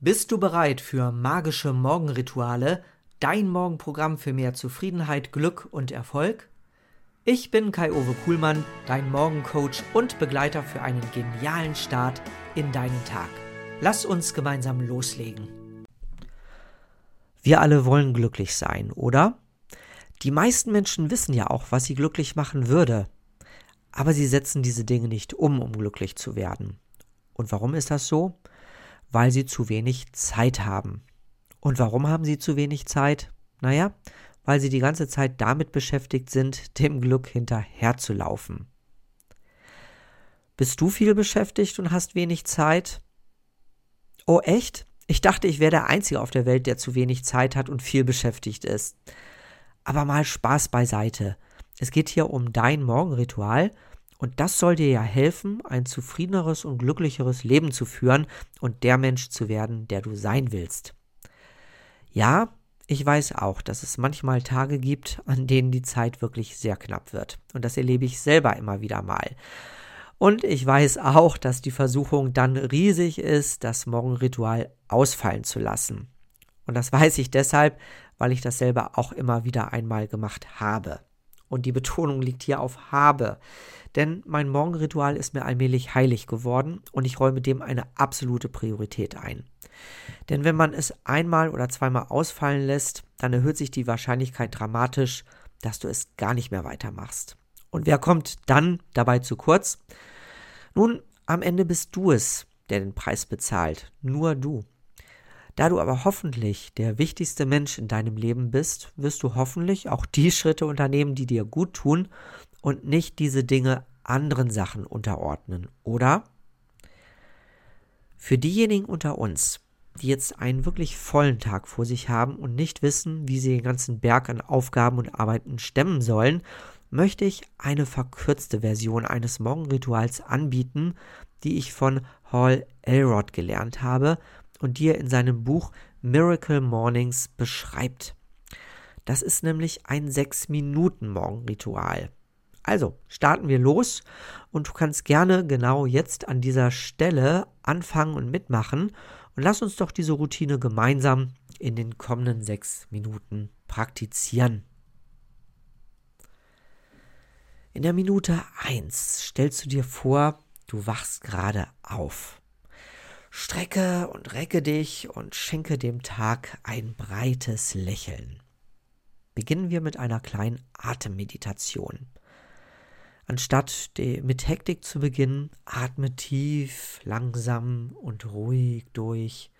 Bist du bereit für magische Morgenrituale, dein Morgenprogramm für mehr Zufriedenheit, Glück und Erfolg? Ich bin Kai-Uwe Kuhlmann, dein Morgencoach und Begleiter für einen genialen Start in deinen Tag. Lass uns gemeinsam loslegen. Wir alle wollen glücklich sein, oder? Die meisten Menschen wissen ja auch, was sie glücklich machen würde. Aber sie setzen diese Dinge nicht um, um glücklich zu werden. Und warum ist das so? Weil sie zu wenig Zeit haben. Und warum haben sie zu wenig Zeit? Naja, weil sie die ganze Zeit damit beschäftigt sind, dem Glück hinterherzulaufen. Bist du viel beschäftigt und hast wenig Zeit? Oh echt? Ich dachte, ich wäre der Einzige auf der Welt, der zu wenig Zeit hat und viel beschäftigt ist. Aber mal Spaß beiseite. Es geht hier um dein Morgenritual und das soll dir ja helfen, ein zufriedeneres und glücklicheres Leben zu führen und der Mensch zu werden, der du sein willst. Ja, ich weiß auch, dass es manchmal Tage gibt, an denen die Zeit wirklich sehr knapp wird. Und das erlebe ich selber immer wieder mal. Und ich weiß auch, dass die Versuchung dann riesig ist, das Morgenritual ausfallen zu lassen. Und das weiß ich deshalb, weil ich das selber auch immer wieder einmal gemacht habe. Und die Betonung liegt hier auf habe. Denn mein Morgenritual ist mir allmählich heilig geworden und ich räume dem eine absolute Priorität ein. Denn wenn man es einmal oder zweimal ausfallen lässt, dann erhöht sich die Wahrscheinlichkeit dramatisch, dass du es gar nicht mehr weitermachst. Und wer kommt dann dabei zu kurz? Nun, am Ende bist du es, der den Preis bezahlt. Nur du. Da du aber hoffentlich der wichtigste Mensch in deinem Leben bist, wirst du hoffentlich auch die Schritte unternehmen, die dir gut tun und nicht diese Dinge anderen Sachen unterordnen, oder? Für diejenigen unter uns, die jetzt einen wirklich vollen Tag vor sich haben und nicht wissen, wie sie den ganzen Berg an Aufgaben und Arbeiten stemmen sollen, möchte ich eine verkürzte Version eines Morgenrituals anbieten, die ich von Hall Elrod gelernt habe und die er in seinem Buch Miracle Mornings beschreibt. Das ist nämlich ein 6-Minuten-Morgenritual. Also starten wir los und du kannst gerne genau jetzt an dieser Stelle anfangen und mitmachen und lass uns doch diese Routine gemeinsam in den kommenden sechs Minuten praktizieren. In der Minute 1 stellst du dir vor, du wachst gerade auf. Strecke und recke dich und schenke dem Tag ein breites Lächeln. Beginnen wir mit einer kleinen Atemmeditation. Anstatt mit Hektik zu beginnen, atme tief, langsam und ruhig durch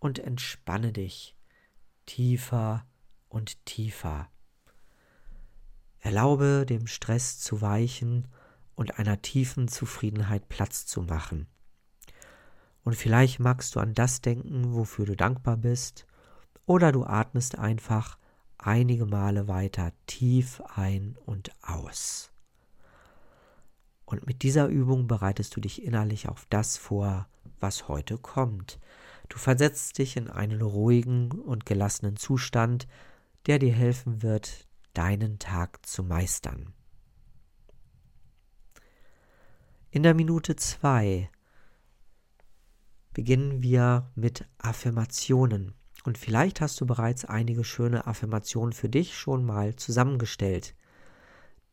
und entspanne dich tiefer und tiefer. Erlaube dem Stress zu weichen und einer tiefen Zufriedenheit Platz zu machen. Und vielleicht magst du an das denken, wofür du dankbar bist, oder du atmest einfach einige Male weiter tief ein und aus. Und mit dieser Übung bereitest du dich innerlich auf das vor, was heute kommt. Du versetzt dich in einen ruhigen und gelassenen Zustand, der dir helfen wird, deinen Tag zu meistern. In der Minute zwei beginnen wir mit Affirmationen. Und vielleicht hast du bereits einige schöne Affirmationen für dich schon mal zusammengestellt.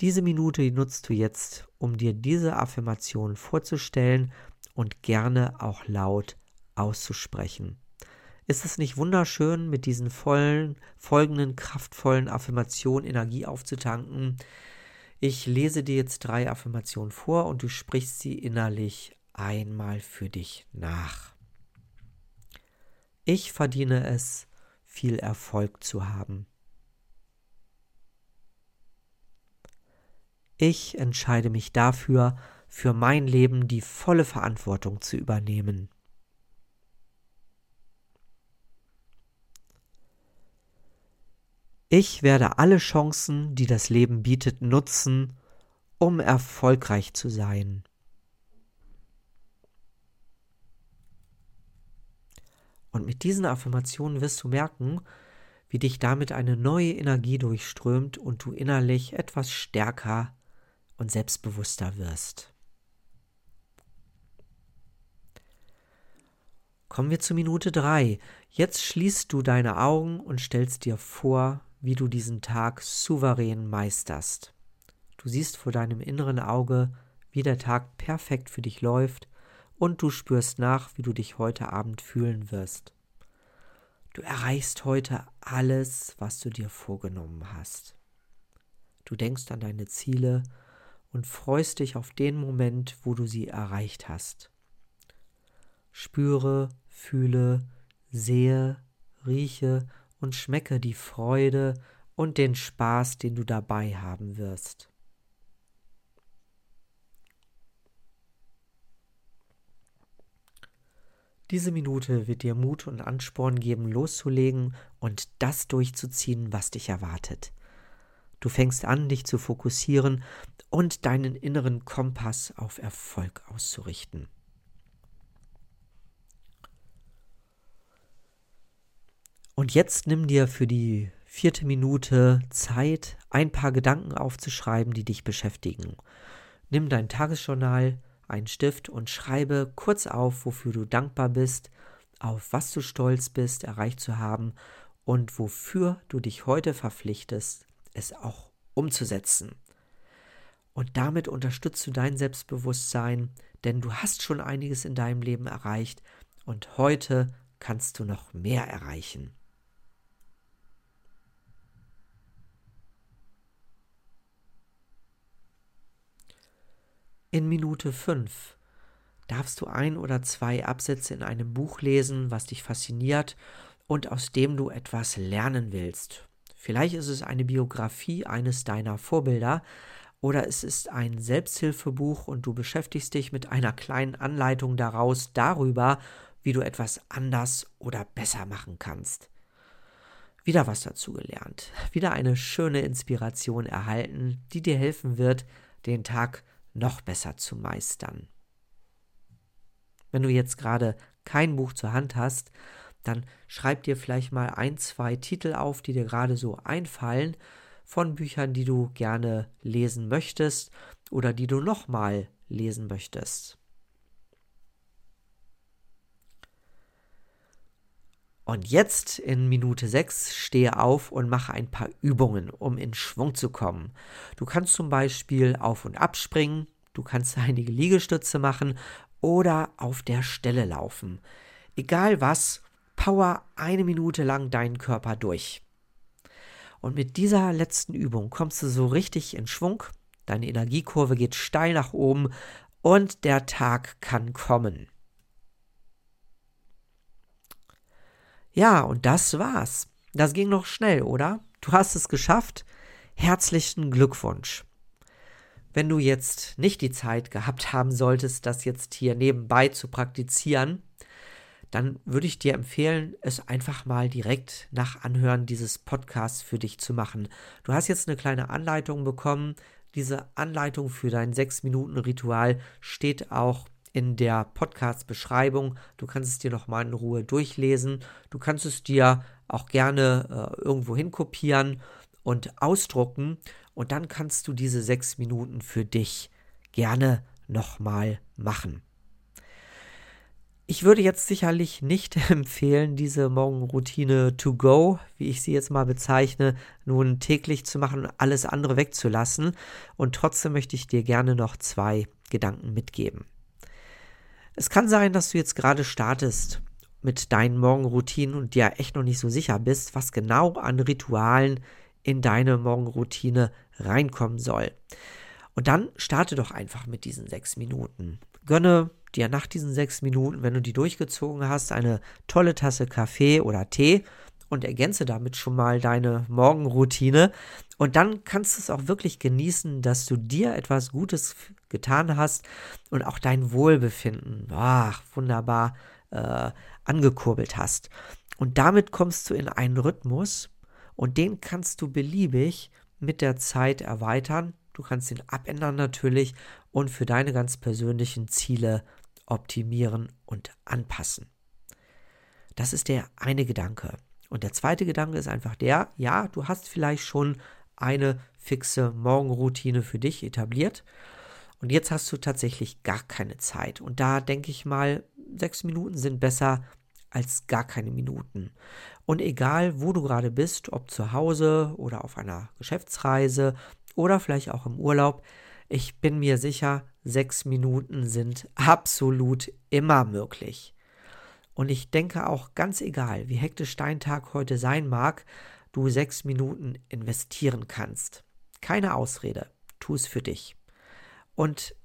Diese Minute nutzt du jetzt, um dir diese Affirmation vorzustellen und gerne auch laut auszusprechen. Ist es nicht wunderschön, mit diesen vollen, folgenden kraftvollen Affirmationen Energie aufzutanken? Ich lese dir jetzt drei Affirmationen vor und du sprichst sie innerlich einmal für dich nach. Ich verdiene es, viel Erfolg zu haben. Ich entscheide mich dafür, für mein Leben die volle Verantwortung zu übernehmen. Ich werde alle Chancen, die das Leben bietet, nutzen, um erfolgreich zu sein. Und mit diesen Affirmationen wirst du merken, wie dich damit eine neue Energie durchströmt und du innerlich etwas stärker und selbstbewusster wirst. Kommen wir zu Minute drei. Jetzt schließt du deine Augen und stellst dir vor, wie du diesen Tag souverän meisterst. Du siehst vor deinem inneren Auge, wie der Tag perfekt für dich läuft und du spürst nach, wie du dich heute Abend fühlen wirst. Du erreichst heute alles, was du dir vorgenommen hast. Du denkst an deine Ziele und freust dich auf den Moment, wo du sie erreicht hast. Spüre, fühle, sehe, rieche und schmecke die Freude und den Spaß, den du dabei haben wirst. Diese Minute wird dir Mut und Ansporn geben, loszulegen und das durchzuziehen, was dich erwartet. Du fängst an, dich zu fokussieren und deinen inneren Kompass auf Erfolg auszurichten. Und jetzt nimm dir für die vierte Minute Zeit, ein paar Gedanken aufzuschreiben, die dich beschäftigen. Nimm dein Tagesjournal, einen Stift und schreibe kurz auf, wofür du dankbar bist, auf was du stolz bist, erreicht zu haben und wofür du dich heute verpflichtest, es auch umzusetzen. Und damit unterstützt du dein Selbstbewusstsein, denn du hast schon einiges in deinem Leben erreicht und heute kannst du noch mehr erreichen. In Minute 5 darfst du ein oder zwei Absätze in einem Buch lesen, was dich fasziniert und aus dem du etwas lernen willst. Vielleicht ist es eine Biografie eines deiner Vorbilder oder es ist ein Selbsthilfebuch und du beschäftigst dich mit einer kleinen Anleitung daraus darüber, wie du etwas anders oder besser machen kannst. Wieder was dazu gelernt, wieder eine schöne Inspiration erhalten, die dir helfen wird, den Tag noch besser zu meistern. Wenn du jetzt gerade kein Buch zur Hand hast, dann schreib dir vielleicht mal ein, zwei Titel auf, die dir gerade so einfallen, von Büchern, die du gerne lesen möchtest oder die du nochmal lesen möchtest. Und jetzt in Minute 6 stehe auf und mache ein paar Übungen, um in Schwung zu kommen. Du kannst zum Beispiel auf und ab springen, du kannst einige Liegestütze machen oder auf der Stelle laufen. Egal was, power eine Minute lang deinen Körper durch. Und mit dieser letzten Übung kommst du so richtig in Schwung, deine Energiekurve geht steil nach oben und der Tag kann kommen. Ja, und das war's. Das ging noch schnell, oder? Du hast es geschafft. Herzlichen Glückwunsch. Wenn du jetzt nicht die Zeit gehabt haben solltest, das jetzt hier nebenbei zu praktizieren, dann würde ich dir empfehlen, es einfach mal direkt nach Anhören dieses Podcasts für dich zu machen. Du hast jetzt eine kleine Anleitung bekommen. Diese Anleitung für dein 6-Minuten-Ritual steht auch in der Podcast-Beschreibung. Du kannst es dir nochmal in Ruhe durchlesen. Du kannst es dir auch gerne äh, irgendwo hinkopieren und ausdrucken. Und dann kannst du diese sechs Minuten für dich gerne nochmal machen. Ich würde jetzt sicherlich nicht empfehlen, diese Morgenroutine to go, wie ich sie jetzt mal bezeichne, nun täglich zu machen und alles andere wegzulassen. Und trotzdem möchte ich dir gerne noch zwei Gedanken mitgeben. Es kann sein, dass du jetzt gerade startest mit deinen Morgenroutinen und dir echt noch nicht so sicher bist, was genau an Ritualen in deine Morgenroutine reinkommen soll. Und dann starte doch einfach mit diesen sechs Minuten. Gönne dir nach diesen sechs Minuten, wenn du die durchgezogen hast, eine tolle Tasse Kaffee oder Tee und ergänze damit schon mal deine Morgenroutine. Und dann kannst du es auch wirklich genießen, dass du dir etwas Gutes getan hast und auch dein Wohlbefinden, ach, wunderbar äh, angekurbelt hast. Und damit kommst du in einen Rhythmus und den kannst du beliebig mit der Zeit erweitern. Du kannst ihn abändern natürlich und für deine ganz persönlichen Ziele optimieren und anpassen. Das ist der eine Gedanke. Und der zweite Gedanke ist einfach der, ja, du hast vielleicht schon eine fixe Morgenroutine für dich etabliert und jetzt hast du tatsächlich gar keine Zeit. Und da denke ich mal, sechs Minuten sind besser als gar keine Minuten. Und egal, wo du gerade bist, ob zu Hause oder auf einer Geschäftsreise oder vielleicht auch im Urlaub, ich bin mir sicher, sechs Minuten sind absolut immer möglich. Und ich denke auch ganz egal, wie hektisch dein Tag heute sein mag, du sechs Minuten investieren kannst. Keine Ausrede, tu es für dich. Und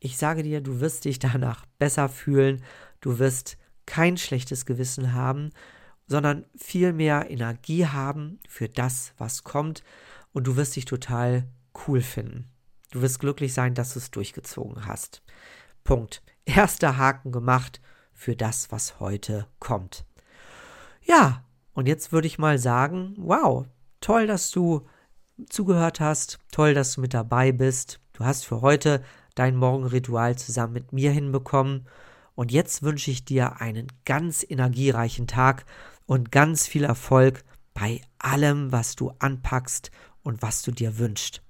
ich sage dir, du wirst dich danach besser fühlen, du wirst kein schlechtes Gewissen haben, sondern viel mehr Energie haben für das, was kommt und du wirst dich total cool finden. Du wirst glücklich sein, dass du es durchgezogen hast. Punkt. Erster Haken gemacht für das, was heute kommt. Ja, und jetzt würde ich mal sagen, wow, toll, dass du zugehört hast, toll, dass du mit dabei bist. Du hast für heute dein Morgenritual zusammen mit mir hinbekommen. Und jetzt wünsche ich dir einen ganz energiereichen Tag und ganz viel Erfolg bei allem, was du anpackst und was du dir wünschst.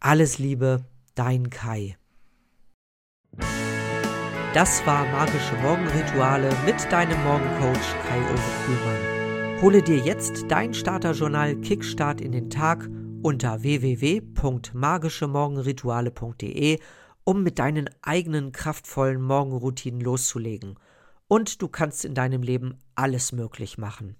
Alles Liebe, dein Kai. Das war Magische Morgenrituale mit deinem Morgencoach Kai-Uwe Kuhlmann. Hole dir jetzt dein Starterjournal Kickstart in den Tag unter www.magischemorgenrituale.de, um mit deinen eigenen kraftvollen Morgenroutinen loszulegen. Und du kannst in deinem Leben alles möglich machen.